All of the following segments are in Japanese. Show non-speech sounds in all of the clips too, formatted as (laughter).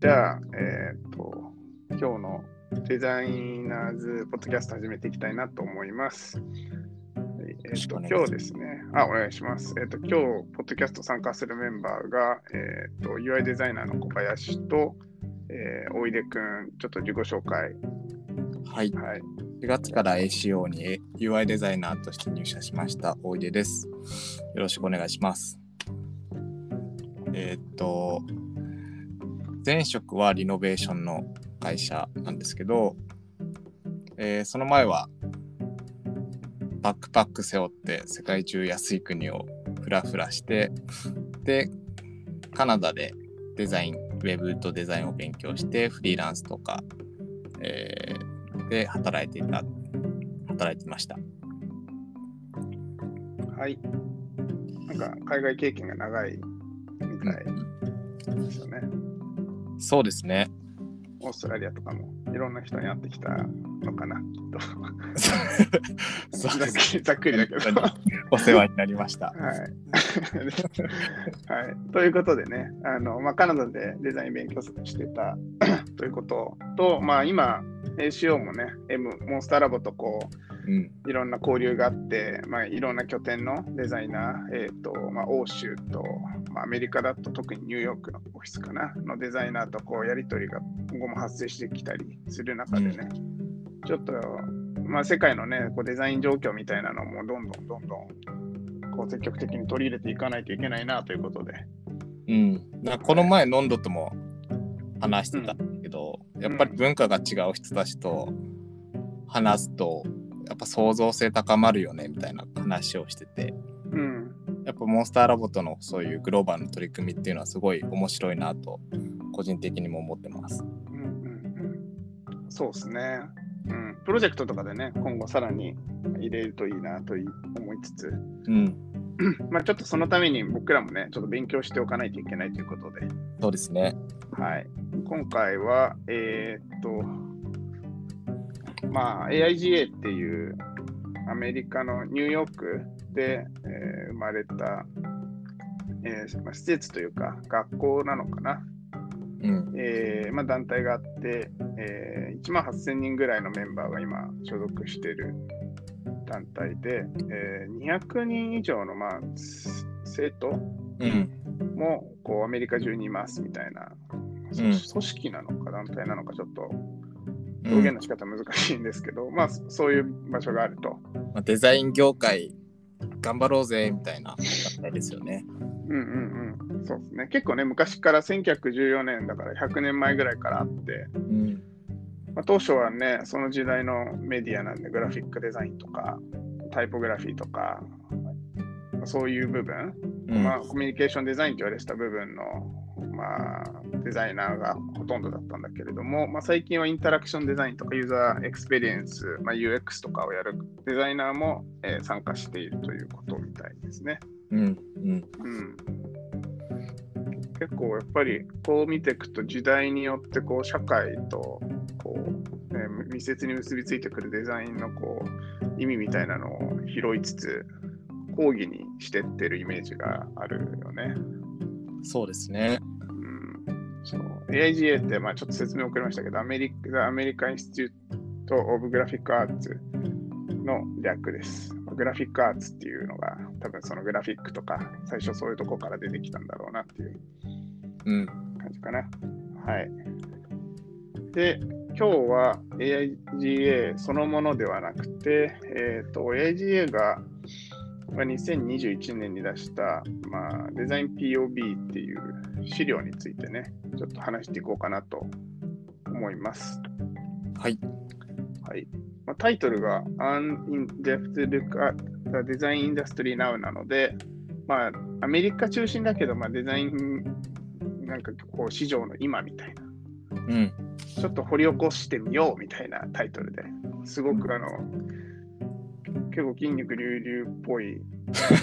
じゃあ、えっ、と、今日のデザイナーズポッドキャスト始めていきたいなと思います。はいえっ、と、今日ですね、あ、お願いします。えっ、と、今日、ポッドキャスト参加するメンバーが、えっ、と、UI デザイナーの小林と、えー、大出くん、ちょっと自己紹介。はい。はい。4月から ACO に UI デザイナーとして入社しました、大出です。よろしくお願いします。えーっと、前職はリノベーションの会社なんですけど、えーその前はバックパック背負って世界中安い国をフラフラして、で、カナダでデザイン、ウェブとデザインを勉強して、フリーランスとか、えーで働いていた、働いてました。はい。なんか、海外経験が長いみたいですよね。そうですね。オーストラリアとかもいろんな人に会ってきたのかな、きっと。(laughs) ざっくりだけど。お世話になりました。はい。(laughs) はい。ということでね、あのまあ、カナダでデザイン勉強してた (clears throat) ということと、まあ、今、ACO もね、M、モンスターラボとこうん。ういろんな交流があって、まあ、いろんな拠点のデザイナー、えーとまあ、欧州と、まあ、アメリカだと特にニューヨークのオフィスかな、のデザイナーとこうやり取りが今後も発生してきたりする中でね、ちょっと、まあ、世界のね、こうデザイン状況みたいなのもどんどんどんどんこう積極的に取り入れていかないといけないなということで。うん。だこの前、ノンドとも話してたけど、やっぱり文化が違う人たちと話すと、やっぱ創造性高まるよねみたいな話をしてて、うん。やっぱモンスターラボとのそういうグローバルの取り組みっていうのはすごい面白いなと、個人的にも思ってます。うんうんうん、そうですね。うん。プロジェクトとかでね、今後さらに入れるといいなと思いつつ、うん。(clears throat) まあちょっとそのために僕らもね、ちょっと勉強しておかないといけないということで、そうですね。はい。今回は、えーっと、まあ、AIGA っていうアメリカのニューヨークで、えー生まれた、えーまあ、施設というか、学校なのかな、うん。えーまあ、団体があって、えー1万8000人ぐらいのメンバーが今所属している団体で、えー200人以上の、まあ、す生徒うん。もこうアメリカ中にいますみたいな、うん組織なのか団体なのかちょっとうん表現の仕方難しいんですけど、まあそそういう場所があると。まあ、デザイン業界頑張ろうぜみたいな感じですよね。うんうんうん。そうですね。結構ね、昔から1914年だから100年前ぐらいからあって、うん。まあ、当初はね、その時代のメディアなんで、グラフィックデザインとか、タイポグラフィーとか、まあそういう部分、うんまあ、コミュニケーションデザインと言われてた部分の、まあ、デザイナーがほとんどだったんだけれども、まあ、最近はインタラクションデザインとかユーザーエクスペリエンス、まあ、UX とかをやるデザイナーも、えー参加しているということみたいですね。うん。うん。うん、結構やっぱりこう見ていくと時代によってこう社会と密接に結びついてくるデザインのこう意味みたいなのを拾いつつ講義にしてってるイメージがあるよね。そうですね。うん、そう AIGA ってまあちょっと説明遅れましたけどアメリカアメリカ・インスティテュート・オブ・グラフィック・アーツの略です。グラフィックアーツっていうのが多分そのグラフィックとか最初そういうとこから出てきたんだろうなっていううん。感じかな。はい。で、今日は AIGA そのものではなくて、えっ、と、AIGA がまあ2021年に出した、まあ、デザイン POB っていう資料についてね、ちょっと話していこうかなと思います。はい。はい。まあ、タイトルが An In-Depth Look at the Design Industry Now なので、まあ、アメリカ中心だけど、まあ、デザインなんかこう市場の今みたいな、うん。ちょっと掘り起こしてみようみたいなタイトルですごくあの、結構筋肉隆々っぽい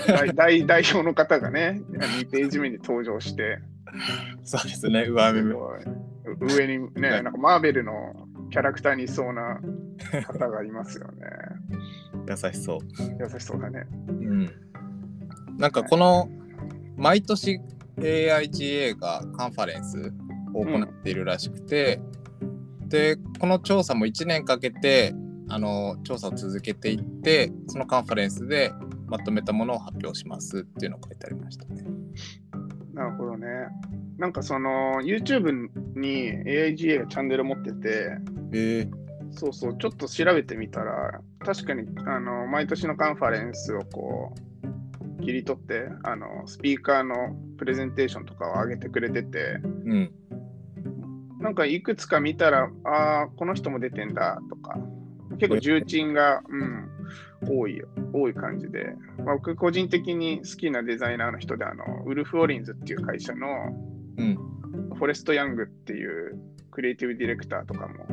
代代 (laughs) 代表の方がね、2ページ目に登場して、(laughs) そうですね。上目上にね、なんかマーベルのキャラクターにいそうな (laughs) 方がいますよね。優しそう。優しそうだね。うん。なんかこの毎年 AIGA がカンファレンスを行っているらしくて、でこの調査も1年かけてあの調査を続けていってそのカンファレンスでまとめたものを発表しますっていうのが書いてありましたね。なるほどね。なんかその YouTube に AIGA がチャンネル持ってて、えー、そうそう、ちょっと調べてみたら、確かにあの毎年のカンファレンスをこう切り取ってあの、スピーカーのプレゼンテーションとかを上げてくれてて、うん、なんかいくつか見たら、ああ、この人も出てんだとか、結構重鎮が、うん、多い、多い感じで、まあ、僕個人的に好きなデザイナーの人で、あのウルフ・オリンズっていう会社のうん、フォレスト・ヤングっていうクリエイティブディレクターとかも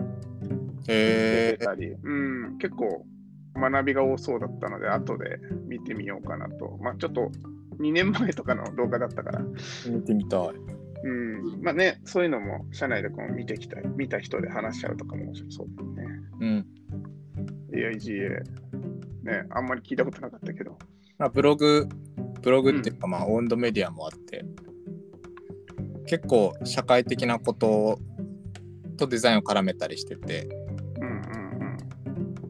出えてたり、うん、結構学びが多そうだったので、後で見てみようかなと。まあ、ちょっと2年前とかの動画だったから、ー、見てみたい。うん、まあね、そういうのも社内でこう見てきた、見た人で話し合うとかも面白そうだよね。うん、AIGA、ね、あんまり聞いたことなかったけど。まあ、ブログブログっていうか、まあオウンドメディアもあって結構社会的なこととデザインを絡めたりしててうんうん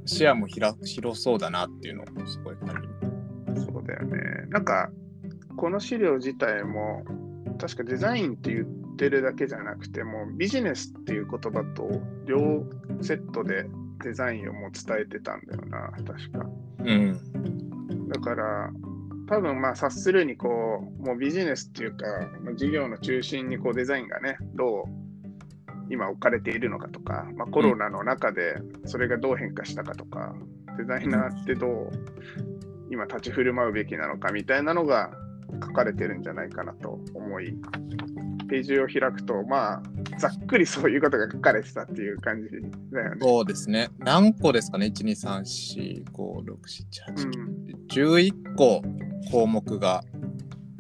視野も広広そうだなっていうのをすごい感じる。うん。そうだよね。なんか、この資料自体も、確かデザインって言ってるだけじゃなくても、ビジネスっていう言葉と両セットでデザインをもう伝えてたんだよな、確か。うん、だから、多分まあ、察するにこう、もうビジネスっていうか、ま事業の中心にこうデザインがね、どう今置かれているのかとか、まあ、コロナの中でそれがどう変化したかとか、デザイナーってどう今立ち振る舞うべきなのかみたいなのが書かれてるんじゃないかなと思い、ページを開くと、まあ、ざっくりそういうことが書かれてたっていう感じだよね。そうですね。何個ですかね ?1、2、3、4、5、6、7、8、9、11個項目が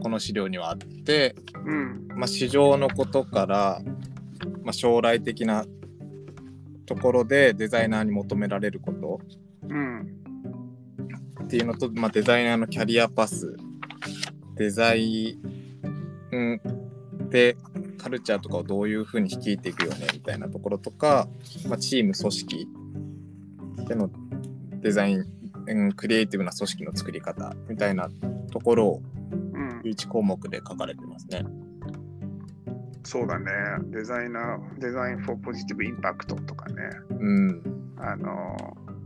この資料にはあって、うん、まあ、市場のことから、まあ、将来的なところでデザイナーに求められることうん、っていうのと、まあ、デザイナーのキャリアパスデザインでカルチャーとかをどういうふうに率いていくよねみたいなところとか、まあ、チーム組織でのデザイン、うんクリエイティブな組織の作り方みたいなところをうん、11項目で書かれてますね。そうだね。デザイナー、デザイン for Positive Impact とかね。うん。あの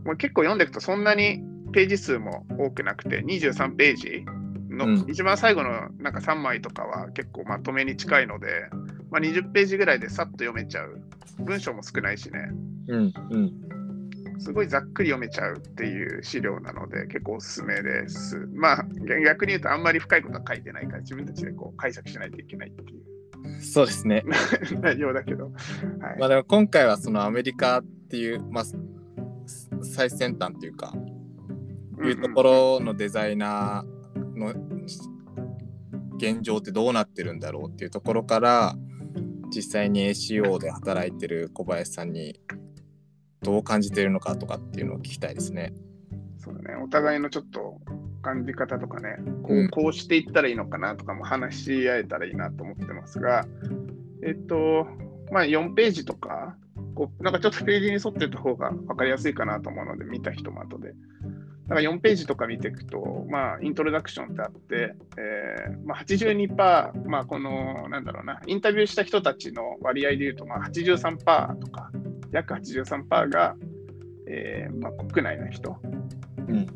もう結構読んでいくとそんなにページ数も多くなくて23ページの、うん一番最後のなんか3枚とかは結構まとめに近いので、まあ、20ページぐらいでさっと読めちゃう文章も少ないしねうん。うん。すごいざっくり読めちゃうっていう資料なので結構おすすめですまあ逆に言うとあんまり深いことは書いてないから自分たちでこう解釈しないといけないっていうそうですね。(laughs) 内容だけど、はいまあでも今回はそのアメリカっていう、まあ、す最先端というか、いうところのデザイナーの現状ってどうなってるんだろうっていうところから実際に ACO で働いてる小林さんにどう感じてるのかとかっていうのを聞きたいですね。そうだね、お互いのちょっと感じ方とかね、こうこうしていったらいいのかなとかも話し合えたらいいなと思ってますが、えっと、まあ4ページとか、こうなんかちょっとページに沿ってた方が分かりやすいかなと思うので、見た人も後で。だから4ページとか見ていくと、まあ、イントロダクションってあって、えーまあ、82%、まあ、この、なんだろうな、インタビューした人たちの割合で言うと、まあ、83%とか、約83%が、えーまあ、国内の人、うん。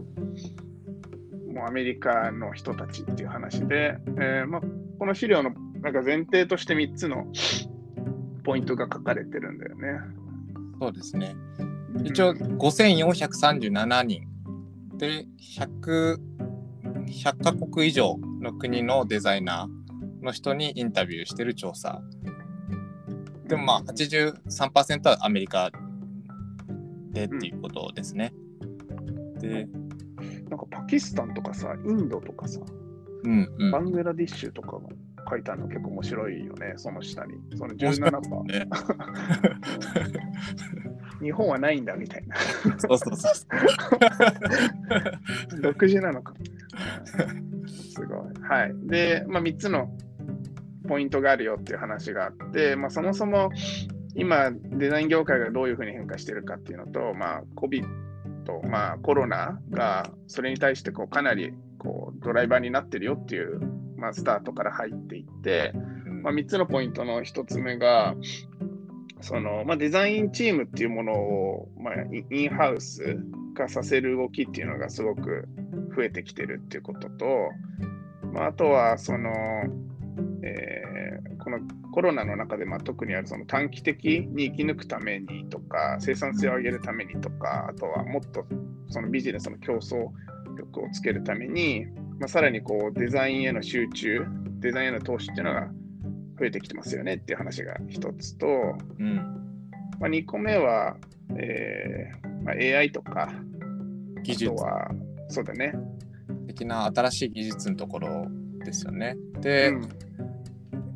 もうアメリカの人たちっていう話で、えーまあ、この資料のなんか前提として3つのポイントが書かれてるんだよね。そうですね。一応5437人で100 100カ国以上の国のデザイナーの人にインタビューしてる調査。でもまあ83%はアメリカでっていうことですね。で、なんかパキスタンとかさ、インドとかさ、うんうん。バングラディッシュとかも書いてあるの結構面白いよね、その下に。その面白い17%。ね、(laughs) 日本はないんだみたいな。そうそうそう。独自なのか。すごい。はい。で、まあ、3つのポイントがあるよっていう話があって、まあ、そもそも今、デザイン業界がどういうふうに変化してるかっていうのと、まあ、COVID、まあ、コロナがそれに対してこうかなりこうドライバーになってるよっていう、まあ、スタートから入っていって、うんまあ、3つのポイントの1つ目が、そのまあ、デザインチームっていうものを、まあ、イインハウス化させる動きっていうのがすごく増えてきてるっていうことと、まあ、あとはその、えーこのコロナの中で、まあ、特にあるその短期的に生き抜くためにとか生産性を上げるためにとかあとはもっとそのビジネスの競争力をつけるために、まあ、さらにこうデザインへの集中デザインへの投資っていうのが増えてきてますよねっていう話が一つと、うん。まあ、2個目は、えーまあ、AI とか技術。はそうだね、的な新しい技術のところですよね。で、うん。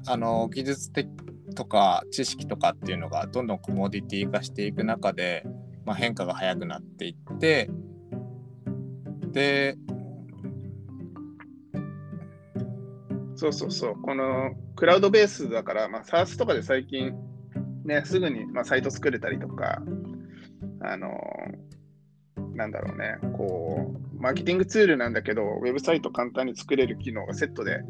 あの技術的とか知識とかっていうのがどんどんコモディティ化していく中で、まあ、変化が早くなっていってでそうそうそう、このクラウドベースだから、まあ、SARS とかで最近、ね、すぐに、まあ、サイト作れたりとか、あのなんだろうね、こう、マーケティングツールなんだけど、ウェブサイト簡単に作れる機能がセットで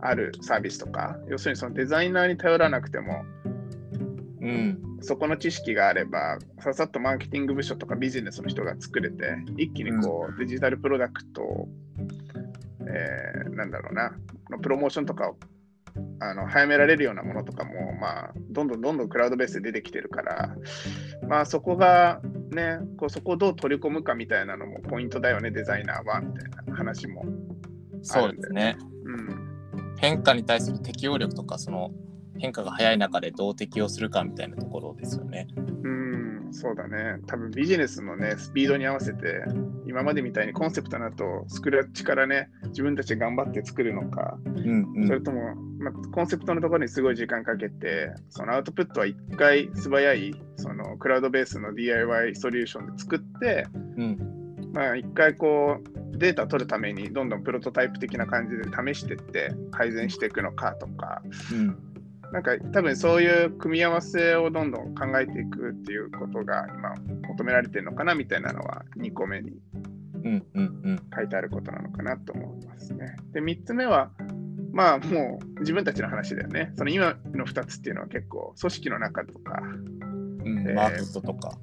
あるサービスとか、要するにそのデザイナーに頼らなくても、うん。そこの知識があれば、ささっとマーケティング部署とかビジネスの人が作れて、一気にこう、デジタルプロダクトを、えーなんだろうな、このプロモーションとかをあの早められるようなものとかも、まあ、どんどんどんどんクラウドベースで出てきてるから、まあ、そこがね、こうそこをどう取り込むかみたいなのもポイントだよね、デザイナーは、みたいな話も。そうですねうん、変化に対する適応力とかその変化が早い中でどう適応するかみたいなところですよね。うん、そうだね。多分ビジネスのね、スピードに合わせて、今までみたいにコンセプトだと、スクラッチからね、自分たちで頑張って作るのか、うんうん。それとも、まあ、コンセプトのところにすごい時間かけて、そのアウトプットは一回素早い、そのクラウドベースの DIY ソリューションで作って、うん。まあ、一回こう、データ取るために、どんどんプロトタイプ的な感じで試していって、改善していくのかとか、うんなんか多分そういう組み合わせをどんどん考えていくっていうことが今求められてるのかなみたいなのは2個目に書いてあることなのかなと思いますね。で、3つ目は、まあもう自分たちの話だよね。その今の2つっていうのは結構組織の中とか、うんえーマーケットとか。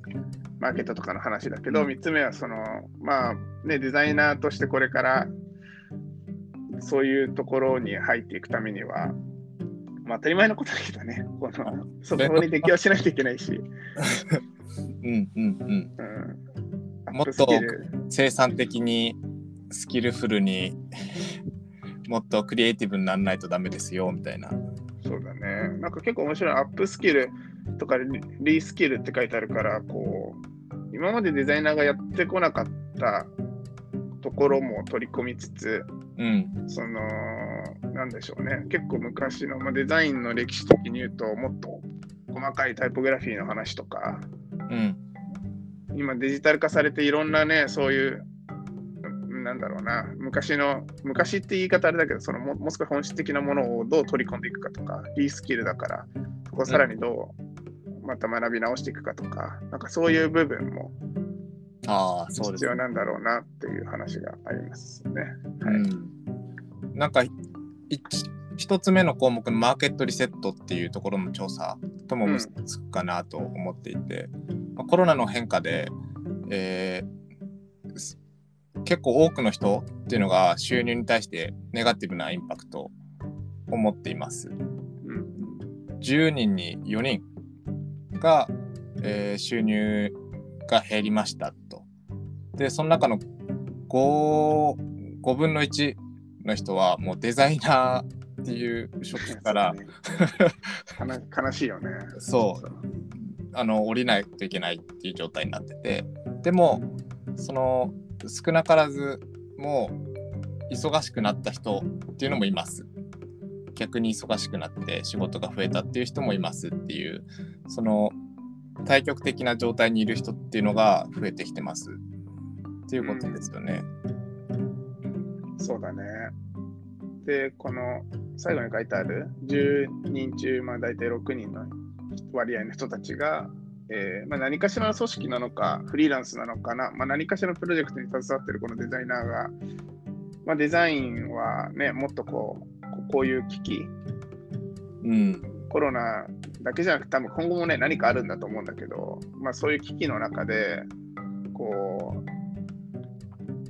マーケットとかの話だけど、うん3つ目はその、まあね、デザイナーとしてこれからそういうところに入っていくためには、まあ当たり前のことだけどね、このそこに適応しないといけないし、うんうんうん。うん、もっと生産的にスキルフルに (laughs) もっとクリエイティブにならないとダメですよみたいな。そうだね。なんか結構面白い。アップスキルとかリリスキルって書いてあるから、こう、今までデザイナーがやってこなかったところも取り込みつつ、うん。その、なんでしょうね。結構昔の、まあ、デザインの歴史的に言うと、もっと細かいタイポグラフィーの話とか、うん今デジタル化されていろんなね、そういう、なんだろうな、昔の、昔って言い方あれだけど、そのももう少し本質的なものをどう取り込んでいくかとか、リースキルだから、そこをさらにどうまた学び直していくかとか、なんかそういう部分もああそうですね必要なんだろうなっていう話がありますね。はい。うん、なんかい一つ目の項目のマーケットリセットっていうところの調査とも結びつくかなと思っていて、まあコロナの変化で、えー結構多くの人っていうのが収入に対してネガティブなインパクトを持っています。うん10人に4人が、えー収入が減りましたと。で、その中の 5, 5分の1の人はもうデザイナーっていう職種からそうだね悲しいよね。そう。あの降りないといけないっていう状態になってて。でもその少なからずもう忙しくなった人っていうのもいます。逆に忙しくなって仕事が増えたっていう人もいますっていうその対極的な状態にいる人っていうのが増えてきてます。っていうことですよね。そうだね。で、この最後に書いてある10人中、まあ、大体6人の割合の人たちが、えーまあ、何かしらの組織なのか、フリーランスなのかな、まあ、何かしらのプロジェクトに携わっているこのデザイナーが、まあ、デザインはね、もっとこう、こういう危機、うん。コロナだけじゃなくて、多分今後もね、何かあるんだと思うんだけど、まあ、そういう危機の中で、こう、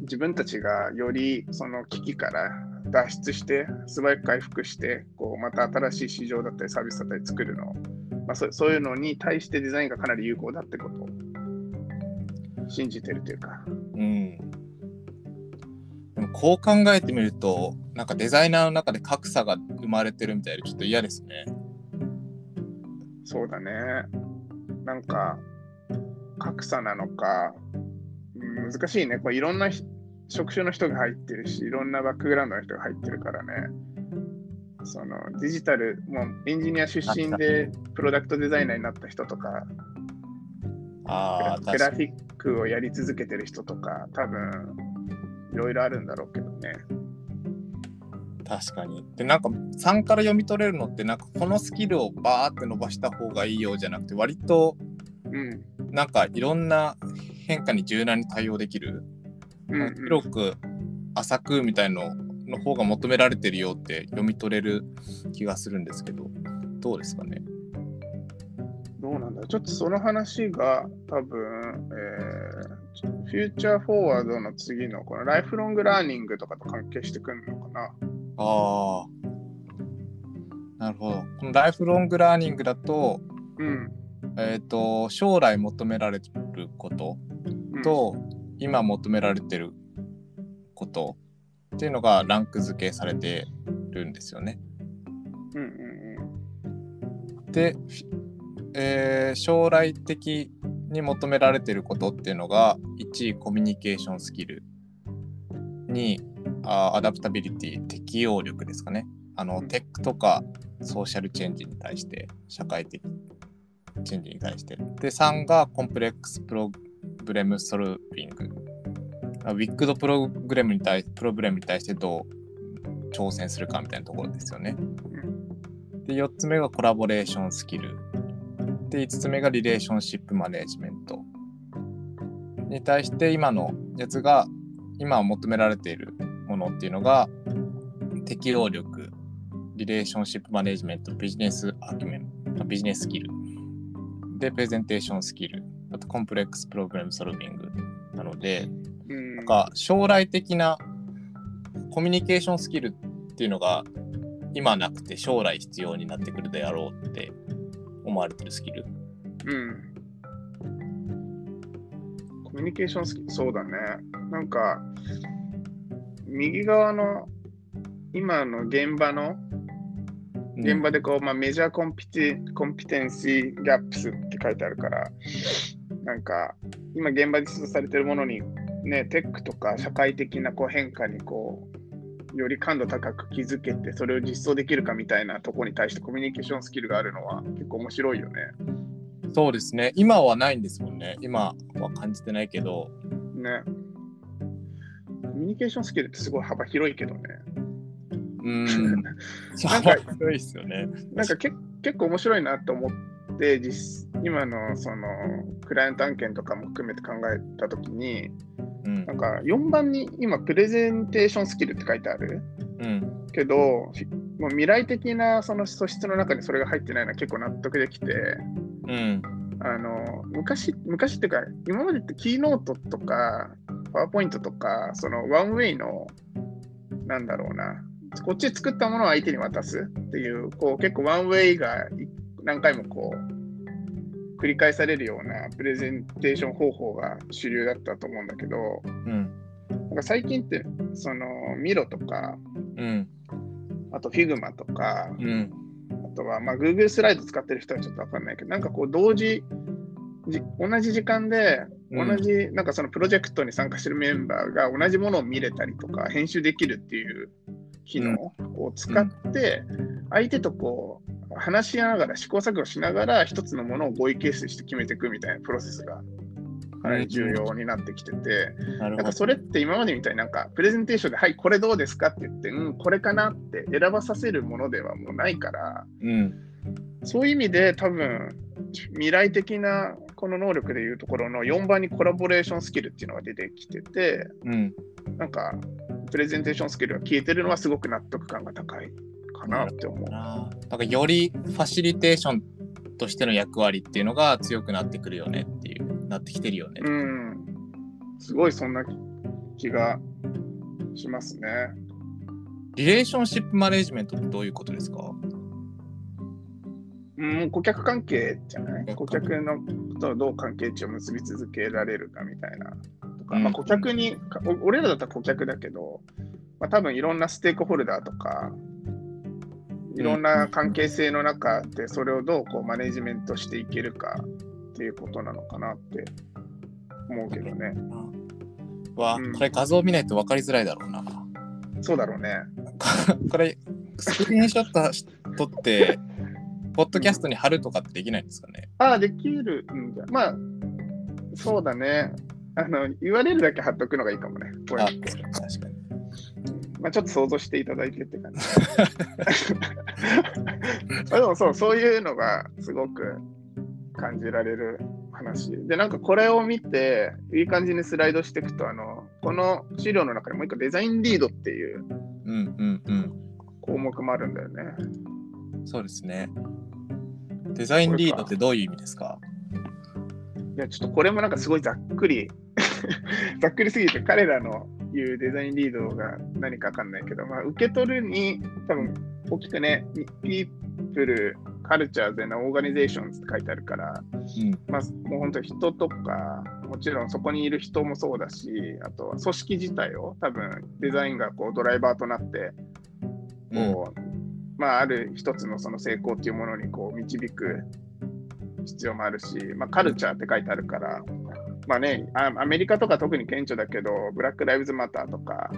自分たちがよりその危機から脱出して素早く回復してこうまた新しい市場だったりサービスだったり作るの、まあ、そそういうのに対してデザインがかなり有効だってことを信じてるというか。うんでもこう考えてみるとなんかデザイナーの中で格差が生まれてるみたいでちょっと嫌ですね。そうだね。なんか格差なのか、うん難しいね。こういろんな職種の人が入ってるし、いろんなバックグラウンドの人が入ってるからね。そのデジタル、もうエンジニア出身でプロダクトデザイナーになった人とか、あグラフィックをやり続けてる人とか、多分いろいろあるんだろうけどね。確かに。で、なんか3から読み取れるのって、なんかこのスキルをバーって伸ばした方がいいようじゃなくて、割とうん。なんかいろんな変化に柔軟に対応できる。広く浅くみたいのの方が求められてるよって読み取れる気がするんですけど、どうですかね。どうなんだちょっとその話が多分、えーフューチャーフォーワードの次のこのライフロングラーニングとかと関係してくるのかな。ああ。なるほど。このライフロングラーニングだと、うん。えっ、と、将来求められることうん、と、今求められてることっていうのがランク付けされてるんですよね。うんうんで、えー将来的に求められてることっていうのが1位コミュニケーションスキル2位あ adaptability 適応力ですかね。あの、うん。 tech とか social change に対して社会的チェンジに対して。で3が complex problem solving。あウィックドプログラムに対プロブレムに対してどう挑戦するかみたいなところですよね。で4つ目がコラボレーションスキル。で5つ目がリレーションシップマネジメント。に対して今のやつが今求められているものっていうのが適応力リレーションシップマネジメントビジネスアキュメンビジネススキル。でプレゼンテーションスキルあとコンプレックスプログラムソルビングなのでなんか将来的なコミュニケーションスキルっていうのが今なくて将来必要になってくるであろうって思われてるスキル。うん。コミュニケーションスキル、そうだね。なんか、右側の今の現場の現場でこう、まあ、メジャーコンピティコンピテンシーギャップスって書いてあるから、なんか、今現場で必要とされてるものに、ね、テックとか社会的なこう変化にこう、より感度高く気づけて、それを実装できるかみたいなところに対してコミュニケーションスキルがあるのは結構面白いよね。そうですね。今はないんですもんね。今は感じてないけど。ね。コミュニケーションスキルってすごい幅広いけどね。うーん。なんか広いですよね。なんかけ結構面白いなと思って、実今のそのクライアント案件とかも含めて考えたときに、うんなんか4番に今、プレゼンテーションスキルって書いてあるうん。けど、ひもう未来的なその素質の中にそれが入ってないのは結構納得できて、うん。あの昔、昔っていうか、今までってキーノートとか、パワーポイントとか、そのワンウェイの、なんだろうな、こっちで作ったものを相手に渡すっていう、こう結構ワンウェイがい何回もこう、繰り返されるようなプレゼンテーション方法が主流だったと思うんだけど、うん。なんか最近って、そのミロとか、うん。あと Figma とか、うん。あとは、まあ、Google スライド使ってる人はちょっとわかんないけど、なんかこう、同時、じ同じ時間で、うん同じ、なんかそのプロジェクトに参加してるメンバーが同じものを見れたりとか、編集できるっていう機能を使って、相手とこう、話し合いながら、試行錯誤しながら、一つのものを合意形成して決めていくみたいなプロセスがかなり重要になってきてて、なんかそれって今までみたいになんかプレゼンテーションで、はい、これどうですかって言って、うん、これかなって選ばさせるものではもうないから、うん。そういう意味で多分未来的なこの能力でいうところの4番にコラボレーションスキルっていうのが出てきてて、うん。なんかプレゼンテーションスキルが消えてるのはすごく納得感が高いかなって思う。ななんかよりファシリテーションとしての役割っていうのが強くなってくるよねっていう、なってきてるよね。うん、すごいそんな気がしますね。リレーションシップマネジメントってどういうことですか？うん、顧客関係じゃない？うん顧客のとどう関係値を結び続けられるかみたいなとか、うんまあ、顧客に、俺らだったら顧客だけど、まあ、多分いろんなステークホルダーとか、いろんな関係性の中でそれをどうこうマネジメントしていけるかっていうことなのかなって思うけどね。わ、うんこれ画像見ないと分かりづらいだろうな。そうだろうね。(laughs) これ、スクリーンショットし撮って、ポッドキャストに貼るとかってできないんですかね？ああ、できるんじゃ。まあ、そうだね。あの、言われるだけ貼っとくのがいいかもね。これあ、確かに。まあ、ちょっと想像していただいてって感じ。(laughs) まあでもそう、そういうのがすごく感じられる話。で、なんかこれを見て、いい感じにスライドしていくと、あの、この資料の中にもう一個デザインリードっていううんうんうん。項目もあるんだよね。そうですね。デザインリードってどういう意味ですか？いや、ちょっとこれもなんかすごいざっくり、(laughs) ざっくりすぎて彼らの言うデザインリードが何かわかんないけど、まあ、受け取るに多分大きくね、people, cultures and organizations って書いてあるから、うん。まあ、もう本当に人とか、もちろんそこにいる人もそうだし、あとは組織自体を多分デザインがこうドライバーとなって、こう、まあ、ある一つのその成功っていうものにこう導く必要もあるし、まあ、カルチャーって書いてあるから、まあね、あアメリカとか特に顕著だけど、 Black Lives Matter とか、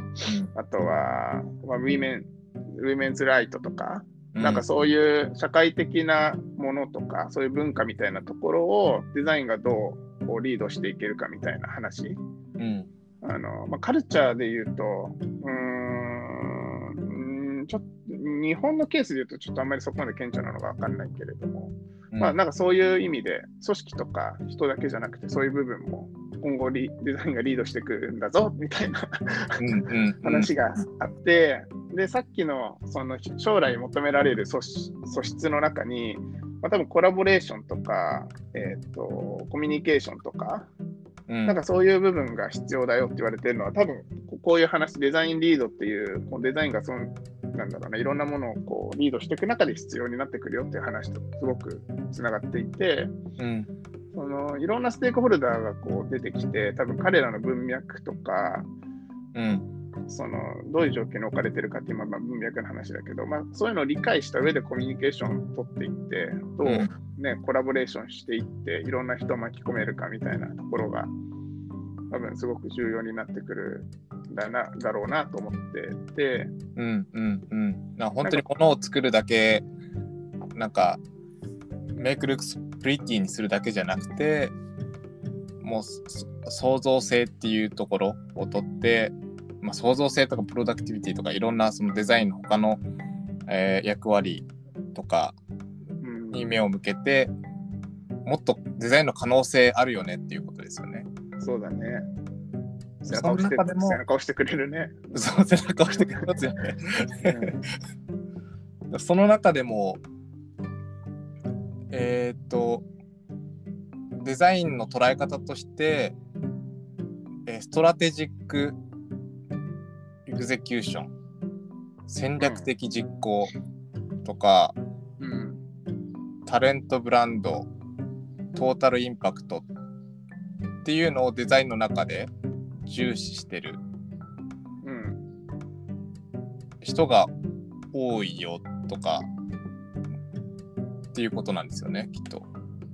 あとは、まあ、 women、women's right とか、うなんかそういう社会的なものとか、そういう文化みたいなところをデザインがどうこうリードしていけるかみたいな話。うん。あのまあ、カルチャーで言うと、うーん、ちょっと日本のケースで言うと、ちょっとあんまりそこまで顕著なのが分かんないけれども、うんまあなんかそういう意味で、組織とか人だけじゃなくて、そういう部分も今後リデザインがリードしてくるんだぞみたいな (laughs) 話があって、で、さっきのその将来求められる素質素質の中に、まあ、多分コラボレーションとか、えー、とコミュニケーションとか、うん。なんかそういう部分が必要だよって言われてるのは、多分ここういう話、デザインリードっていう、こうデザインがその、なんだろうな、いろんなものをこうリードしていく中で必要になってくるよっていう話とすごくつながっていて、うんそのいろんなステークホルダーがこう出てきて、多分彼らの文脈とか、うんそのどういう状況に置かれてるかっていう、まあ、文脈の話だけど、まあ、そういうのを理解した上でコミュニケーションを取っていって、どう、ね、コラボレーションしていって、いろんな人を巻き込めるかみたいなところが、多分すごく重要になってくるんだなだろうなと思ってて、うんうんうん。な本当に物を作るだけなんかメイクルックスプリティにするだけじゃなくてもうそ創造性っていうところをとって、まあ、創造性とかプロダクティビティとかいろんなそのデザインの他の、えー役割とかうん。に目を向けてもっとデザインの可能性あるよねっていうことですよね。そうだね。背そ中を押しての中でも背中を押してくれるね。(laughs) そう背中を押してくれますよね。(laughs) その中でも、えーっと、デザインの捉え方として、えーストラテジック・エグゼキューション、戦略的実行とか、うんタレントブランド、トータルインパクトっていうのをデザインの中で重視してるうん人が多いよとかっていうことなんですよねきっと。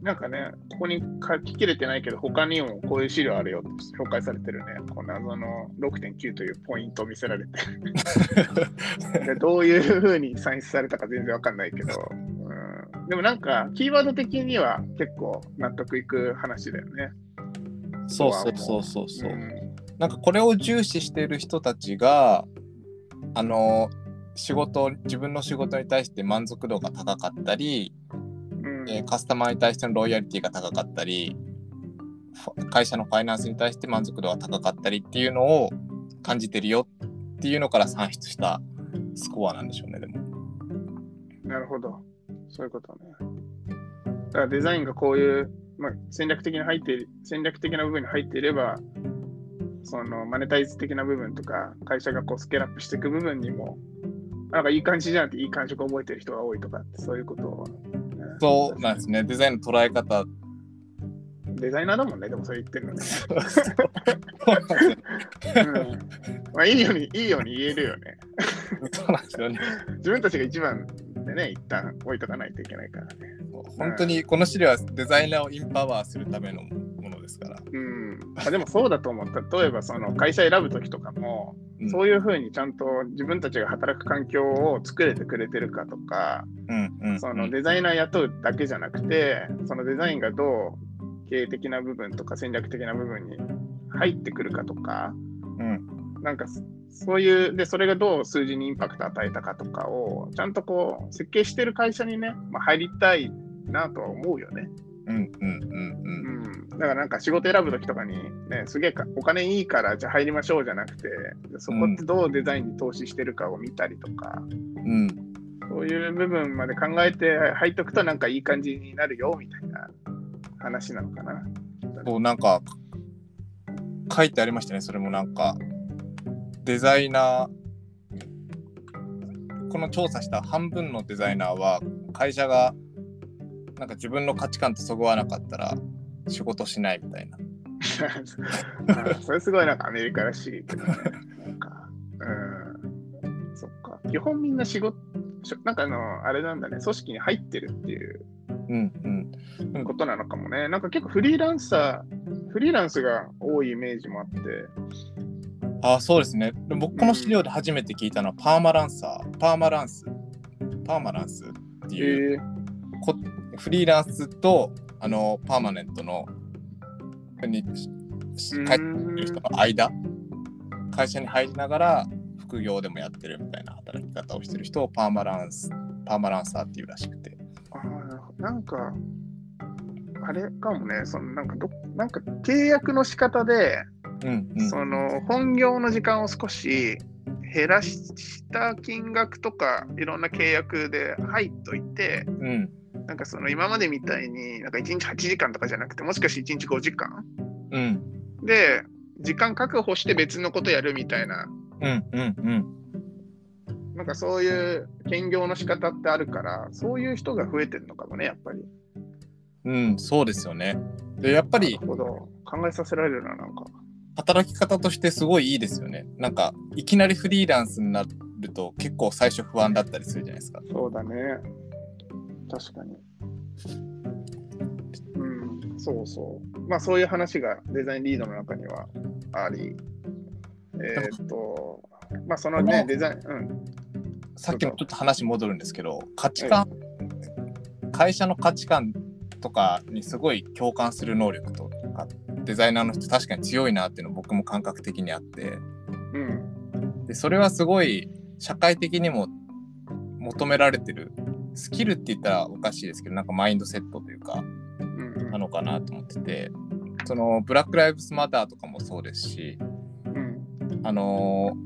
なんかね、ここに書ききれてないけど、他にもこういう資料あるよって紹介されてるね。この謎の6.9というポイントを見せられて。(laughs) でどういうふうに算出されたか全然わかんないけど、うん、でもなんか、キーワード的には結構納得いく話だよね。そうそうそうそうそう、うんなんかこれを重視してる人たちがあの仕事自分の仕事に対して満足度が高かったり、うんえーカスタマーに対してのロイヤリティが高かったり会社のファイナンスに対して満足度が高かったりっていうのを感じてるよっていうのから算出したスコアなんでしょうねでも。なるほど。そういうことね。だからデザインがこういう、まあ、戦略的に入っている、戦略的な部分に入っていれば、そのマネタイズ的な部分とか、会社がこうスケールアップしていく部分にも、なんかいい感じじゃなくていい感触を覚えてる人が多いとかって、そういうことを、ねそうなんですねデザインの捉え方デザイナーだもんね、でもそう言ってるのね。うんまあいいように、いいように言えるよね。そうなんですよね。(laughs) 自分たちが一番でね、一旦置いとかないといけないからね。本当にこの資料はデザイナーをインパワーするためのものですから。うん、あでもそうだと思う。例えばその会社選ぶときとかも、うん。そういうふうにちゃんと自分たちが働く環境を作れてくれてるかとか、うんうん。そのデザイナー雇うだけじゃなくて、そのデザインがどう経営的な部分とか戦略的な部分に入ってくるかとか、うん。なんかそそういう、で、それがどう数字にインパクトを与えたかとかを、ちゃんとこう、設計してる会社にね、まあ、入りたいなとは思うよね。うんうんうんううんん。だからなんか仕事選ぶときとかに、ね、すげえかお金いいからじゃあ入りましょうじゃなくて、そこってどうデザインに投資してるかを見たりとか、うんそういう部分まで考えて入っとくとなんかいい感じになるよみたいな話なのかな。そうなんか書いてありましたねそれもなんかデザイナーこの調査した半分のデザイナーは会社がなんか自分の価値観とそぐわなかったら仕事しないみたいな。あ (laughs) それすごいなんかアメリカらしいけどね。なんか、うん、そっか。基本みんな仕事、しなんかあの、あれなんだね、組織に入ってるっていううんうんことなのかもね。なんか結構フリーランサー、フリーランスが多いイメージもあって、あそうですね。で僕この資料で初めて聞いたのはパーマランサー、パーマランス、パーマランスっていう、フリーランスとあのパーマネントの会社に人の間会社に入りながら副業でもやってるみたいな働き方をしてる人をパーマランスパーマランサーっていうらしくて。あーなんか、あれかもね、そのなんかど、なんか契約の仕方で、うんうん。その本業の時間を少し減らした金額とかいろんな契約で入っといてうんなんかその今までみたいになんか1日8時間とかじゃなくてもしかして1日5時間？うん。で時間確保して別のことやるみたいな。うんうんうん。なんかそういう兼業の仕方ってあるからそういう人が増えてるのかもねやっぱり。うんそうですよね。でやっぱりなるほど。考えさせられるななんか。働き方としてすごいいいですよね。なんかいきなりフリーランスになると結構最初不安だったりするじゃないですか。そうだね。確かに。うん、そうそう。まあそういう話がデザインリードの中にはあり、えーっと、まあそのね、デザイン、うん、さっきのちょっと話戻るんですけど価値観、会社の価値観とかにすごい共感する能力とかデザイナーの人確かに強いなっていうの僕も感覚的にあってうん、でそれはすごい社会的にも求められてるスキルって言ったらおかしいですけどなんかマインドセットというかなのかなと思っててそのブラック・ライブスマターとかもそうですしうん、あのー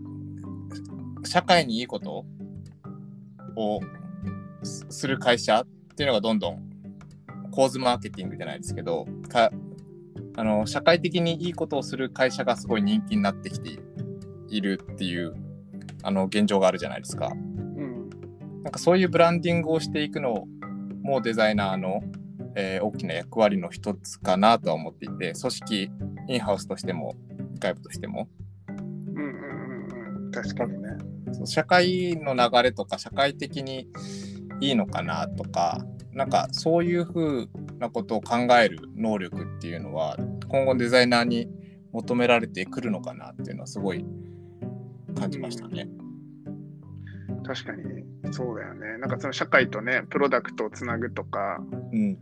社会にいいことをすする会社っていうのがどんどん構図マーケティングじゃないですけどかあの社会的にいいことをする会社がすごい人気になってきているっていうあの現状があるじゃないですか。うん、なんかそういうブランディングをしていくのもデザイナーの、えー大きな役割の一つかなとは思っていて組織インハウスとしても外部としてもうん、うん、うん、うん、確かにね。そう社会の流れとか社会的にいいのかなとかなんかそういうふうなことを考える能力っていうのは今後デザイナーに求められてくるのかなっていうのはすごい感じましたね。確かに、そうだよね。なんかその社会とね、プロダクトをつなぐとか、うん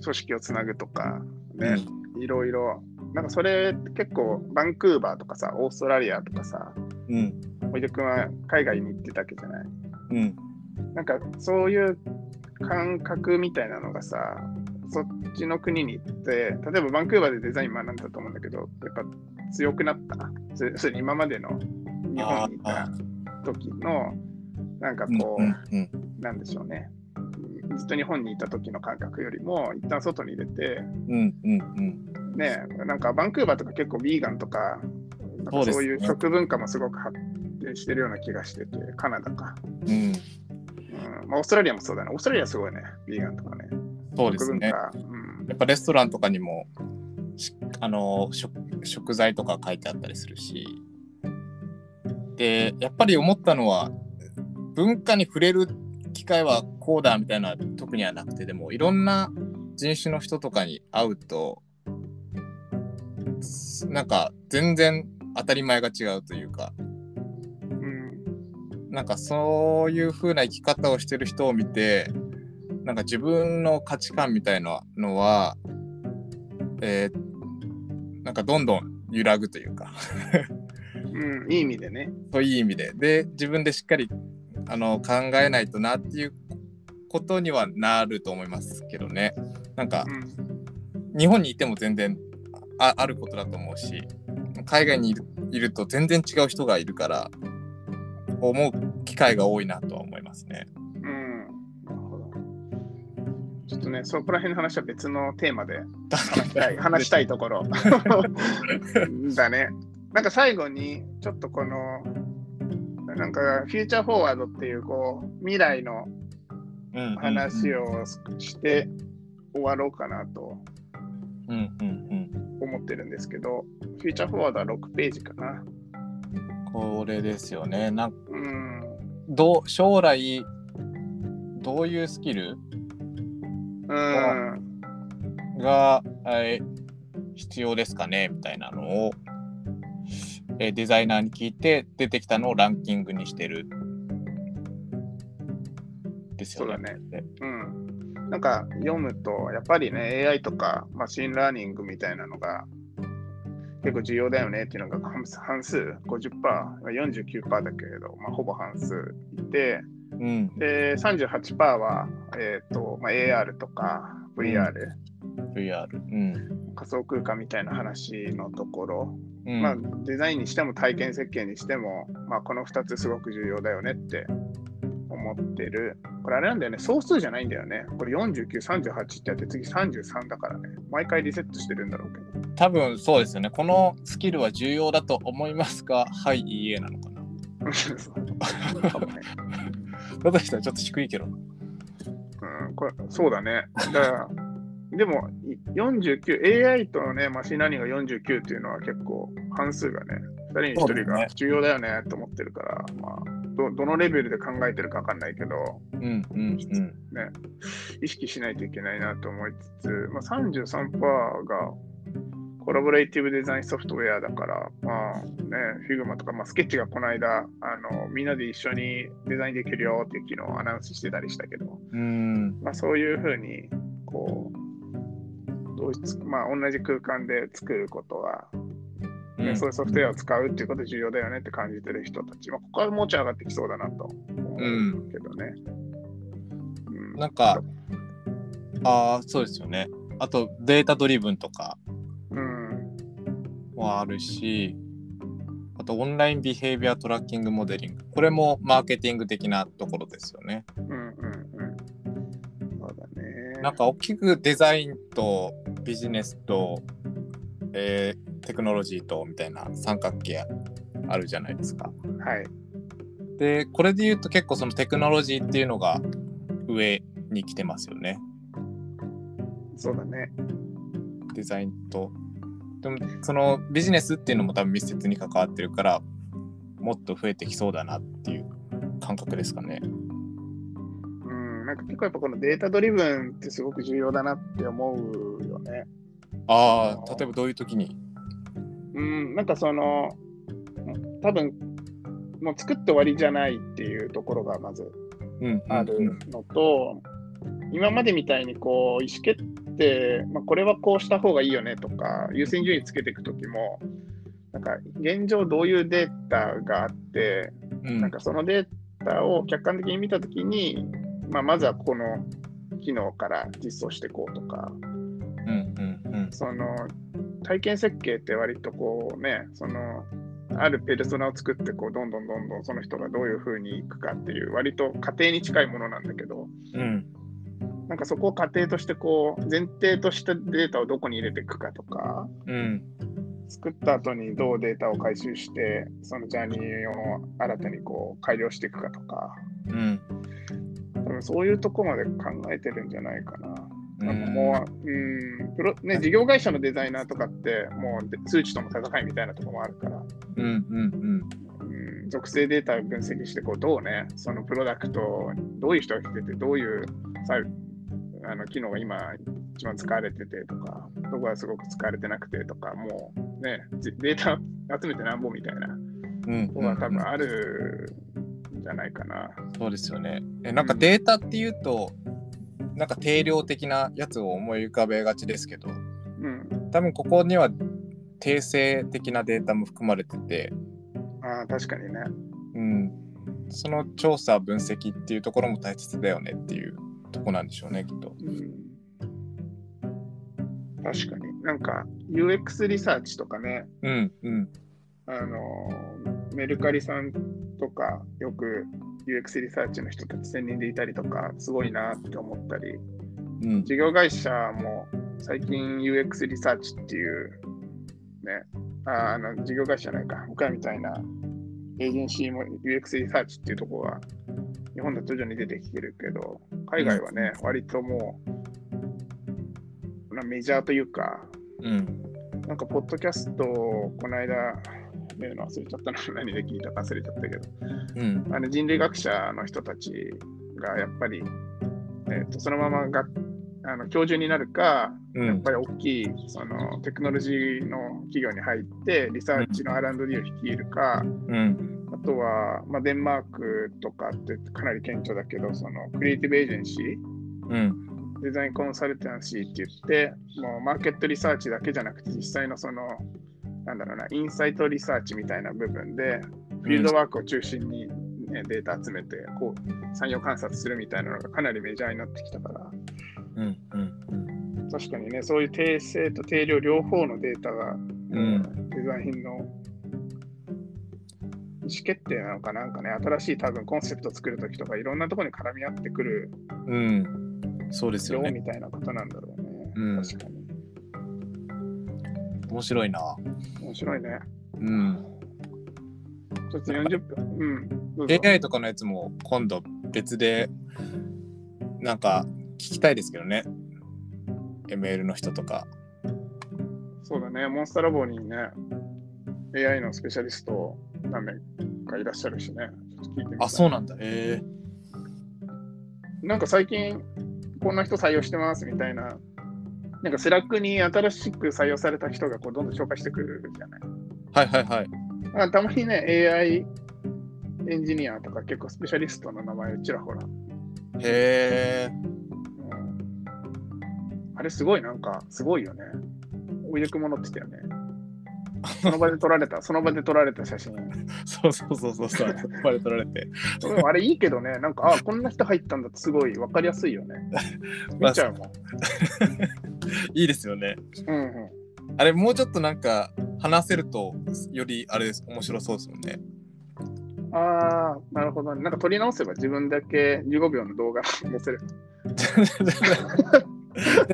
組織をつなぐとか、ね、いろいろ、なんかそれ結構バンクーバーとかさ、オーストラリアとかさ、うん。おいでくんは海外に行ってたわけじゃない？うん。なんかそういう感覚みたいなのがさ、そっちの国に行って、例えばバンクーバーでデザイン学んだと思うんだけど、やっぱ強くなった。それ今までの日本にいた時の、なんかこう、なんでしょうね。ずっと日本にいた時の感覚よりも、一旦外に出て、うんうんうんね、なんかバンクーバーとか結構ビーガンとか、なんかそういう食文化もすごく発展してるような気がしてて、カナダか。うん。うんまあ、オーストラリアもそうだね。オーストラリアすごいね、ビーガンとかね。そうですね。うんやっぱレストランとかにもしあの食食材とか書いてあったりするしでやっぱり思ったのは文化に触れる機会はこうだみたいな特にはなくてでもいろんな人種の人とかに会うとすなんか全然当たり前が違うというかうん。なんかそういう風な生き方をしてる人を見てなんか自分の価値観みたいなのは、えーなんかどんどん揺らぐというか。(laughs) うん、いい意味でね。そういう意味で。で自分でしっかりあの考えないとなっていうことにはなると思いますけどねなんかうん日本にいても全然ああることだと思うし海外にいるいると全然違う人がいるから思う機会が多いなとは思いますね。うん。なるほど。ちょっとね、そこら辺の話は別のテーマで話したい話したいところ (laughs) だね。なんか最後に、ちょっとこの、なんか、フューチャーフォワードっていう、こう、未来のうん話をして終わろうかなとうんうん思ってるんですけど、フューチャーフォワードは6ページかな。うん、これですよね。なんうん。どう将来どういうスキル？うん。が、えー必要ですかね？みたいなのを、えーデザイナーに聞いて出てきたのをランキングにしてる。ですよね。そううん。なんか読むと、やっぱりね、AI とか machine learning みたいなのが結構重要だよねっていうのが半数半数、50%、49%だけれど、まあ、ほぼ半数いて、うん。で、38%は、えーとまあ、AR とか VR、VR。うん。仮想空間みたいな話のところ、うんまあ、デザインにしても体験設計にしても、まあ、この2つすごく重要だよねって思ってる。これあれなんだよね、総数じゃないんだよね。これ49、38ってやって次33だからね。毎回リセットしてるんだろうけど。多分そうですよね。このスキルは重要だと思いますが、はい、いいえなのかな。(laughs) (laughs) だとしたらちょっと低いけど。うん、これそうだね。だから、でもい49、AI とね、 machine learning が49っていうのは結構半数がね、2人に1人が重要だよねと思ってるから、まあど、どのレベルで考えてるか分かんないけど、うんうんうん。ね、意識しないといけないなと思いつつ、まあ、33%がコラボレーティブデザインソフトウェアだから、まあね、Figma とか、まあ、スケッチがこの間あの、みんなで一緒にデザインできるよっていう機能をアナウンスしてたりしたけど、うん。まあ、そういうふうに、こう、同一まあ、同じ空間で作ることは、ねうんそういうソフトウェアを使うっていうこと重要だよねって感じてる人たち、まあ、ここはもうちょい上がってきそうだなと思うけどね。うんなんか、ああ、そうですよね。あと、データドリブンとかうん、はあるし、あと、オンラインビヘイビアトラッキングモデリング。これもマーケティング的なところですよね。うん、うん、うん。そうだね。なんか、大きくデザインとビジネスと、えーテクノロジーとみたいな三角形あるじゃないですか。はい。で、これで言うと結構そのテクノロジーっていうのが上に来てますよね。そうだね。デザインと。でもそのビジネスっていうのも多分密接に関わってるからもっと増えてきそうだなっていう感覚ですかね。うん、なんか結構やっぱこのデータドリブンってすごく重要だなって思うよね。ああ、例えばどういう時に？うん、なんかその、多分もう作って終わりじゃないっていうところがまずうんあるのと、今までみたいにこう意思決って、まあ、これはこうした方がいいよねとか、優先順位つけていくときも、なんか現状どういうデータがあって、うん。なんかそのデータを客観的に見たときに、まあ、まずはこの機能から実装していこうとか、うんうんうんその体験設計って割とこうね、そのあるペルソナを作ってこうどんどんどんどんその人がどういうふうにいくかっていう割と過程に近いものなんだけど、うん。なんかそこを過程としてこう前提としたデータをどこに入れていくかとか、うん。作った後にどうデータを回収して、そのジャーニーを新たにこう改良していくかとか、うん。多分そういうとこまで考えてるんじゃないかな。なん。かもう、うん、プロね、事業会社のデザイナーとかって、もうで数値との戦いみたいなところもあるから、うんうんうん、属性データを分析してこう、どうね、そのプロダクト、どういう人が来てて、どういうさあの機能が今一番使われててとか、どこがすごく使われてなくてとか、もうね、じデータ (laughs) 集めてなんぼみたいな。うんうんところが多分あるんじゃないかな。そうですよね。えなんかデータっていうとなんか定量的なやつを思い浮かべがちですけどうん。多分ここには定性的なデータも含まれてて、ああ、確かにね。うん、その調査分析っていうところも大切だよねっていうとこなんでしょうねきっと。うん。確かに。なんか UX リサーチとかね、うんうんあの、メルカリさんとか、よく UX リサーチの人たち専任でいたりとか、すごいなって思ったり、うん。事業会社も最近 UX リサーチっていう、ね、ああの事業会社じゃないか、僕らみたいなエージェンシーも UX リサーチっていうところが日本で徐々に出てきてるけど、海外はね、割ともうなメジャーというか、うん。なんかポッドキャストをこの間、見るの忘れちゃったな、何で聞いたか忘れちゃったけど、うん。あの人類学者の人たちがやっぱり、えー、とそのままがあの教授になるか、うん。やっぱり大きいそのテクノロジーの企業に入って、リサーチの R&D を率いるか、うん。あとは、まあ、デンマークとかってかなり顕著だけど、そのクリエイティブエージェンシー、うん。デザインコンサルタンシーって言って、もうマーケットリサーチだけじゃなくて、実際のその、なんだろうな、インサイトリサーチみたいな部分で、フィールドワークを中心に、ね、データ集めて、こう、産業観察するみたいなのがかなりメジャーになってきたから、うんうん確かにね、そういう定性と定量両方のデータが、うん。デザインの意思決定なのかなんかね、新しい多分コンセプト作るときとか、いろんなところに絡み合ってくるうん。そうですよよねみたいなことなんだろうね。うん。確かに。面白いな。面白いね。うん。ちょっと40分。うん。AI とかのやつも今度別でなんか聞きたいですけどね。ML の人とか。そうだね、モンスターラボにね、AI のスペシャリスト何名かいらっしゃるしね、あそうなんだ。へえ。なんか最近、こんな人採用してますみたいな、なんか Slack に新しく採用された人がこうどんどん紹介してくるじゃない。はいはいはいあたまにね、AI エンジニアとか結構スペシャリストの名前ちらほら。へえうんあれすごいなんか、すごいよね。おいでくものって言ってたよね。(laughs) その場で撮られた、その場で撮られた写真。(laughs) そうそうそうそうそうバレ取られてあれいいけどね、なんか、あ、こんな人入ったんだってすごい分かりやすいよね。(laughs) 見ちゃうもん。(laughs) いいですよねうんうん。あれもうちょっとなんか話せるとよりあれです面白そうですもんねああ、なるほどね。なんか撮り直せば自分だけ15秒の動画載せる。(laughs)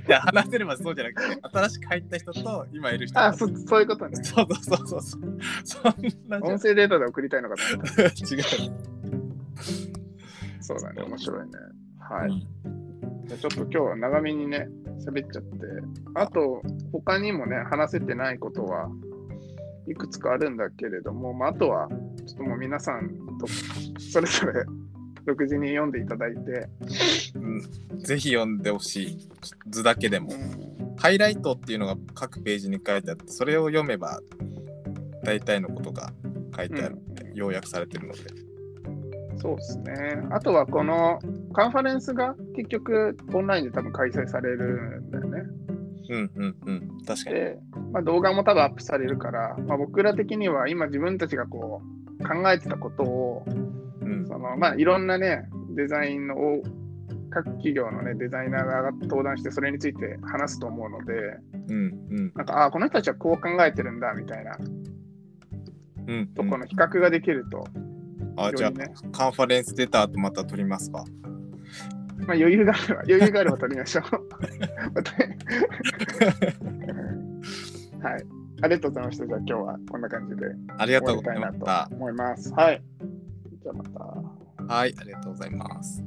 いや話せればそうじゃなくて新しく入った人と今いる人あそそういうことね。そうそうそうそうそんな音声データで送りたいのかと思った。(laughs) 違うそうだね、面白いね。はい。じゃあちょっと今日は長めにね、喋っちゃって。あと、他にもね、話せてないことはいくつかあるんだけれども、まあ、あとは、ちょっともう皆さんとそれぞれ (laughs) 独自に読んでいただいて、うん、ぜひ読んでほしい。図だけでも。うんハイライトっていうのが各ページに書いてあってそれを読めば大体のことが書いてあるので、要約されてるのでそうですね。あとはこのカンファレンスが結局オンラインで多分開催されるんだよね。うんうんうん。確かに。で、まあ、動画も多分アップされるから、まあ、僕ら的には今自分たちがこう考えてたことをうんその、まあ、いろんなねデザインの各企業の、ね、デザイナーが登壇してそれについて話すと思うのでうんうんなんかああこの人たちはこう考えてるんだみたいなうんとこの比較ができると、あ、じゃあカンファレンス出た後また撮りますか。まあ、余裕があれば余裕があれば取りましょう。はい。ありがとうございました。じゃあ今日はこんな感じでありが終とうございました。と思います。はい。じゃあまた。はい、ありがとうございます。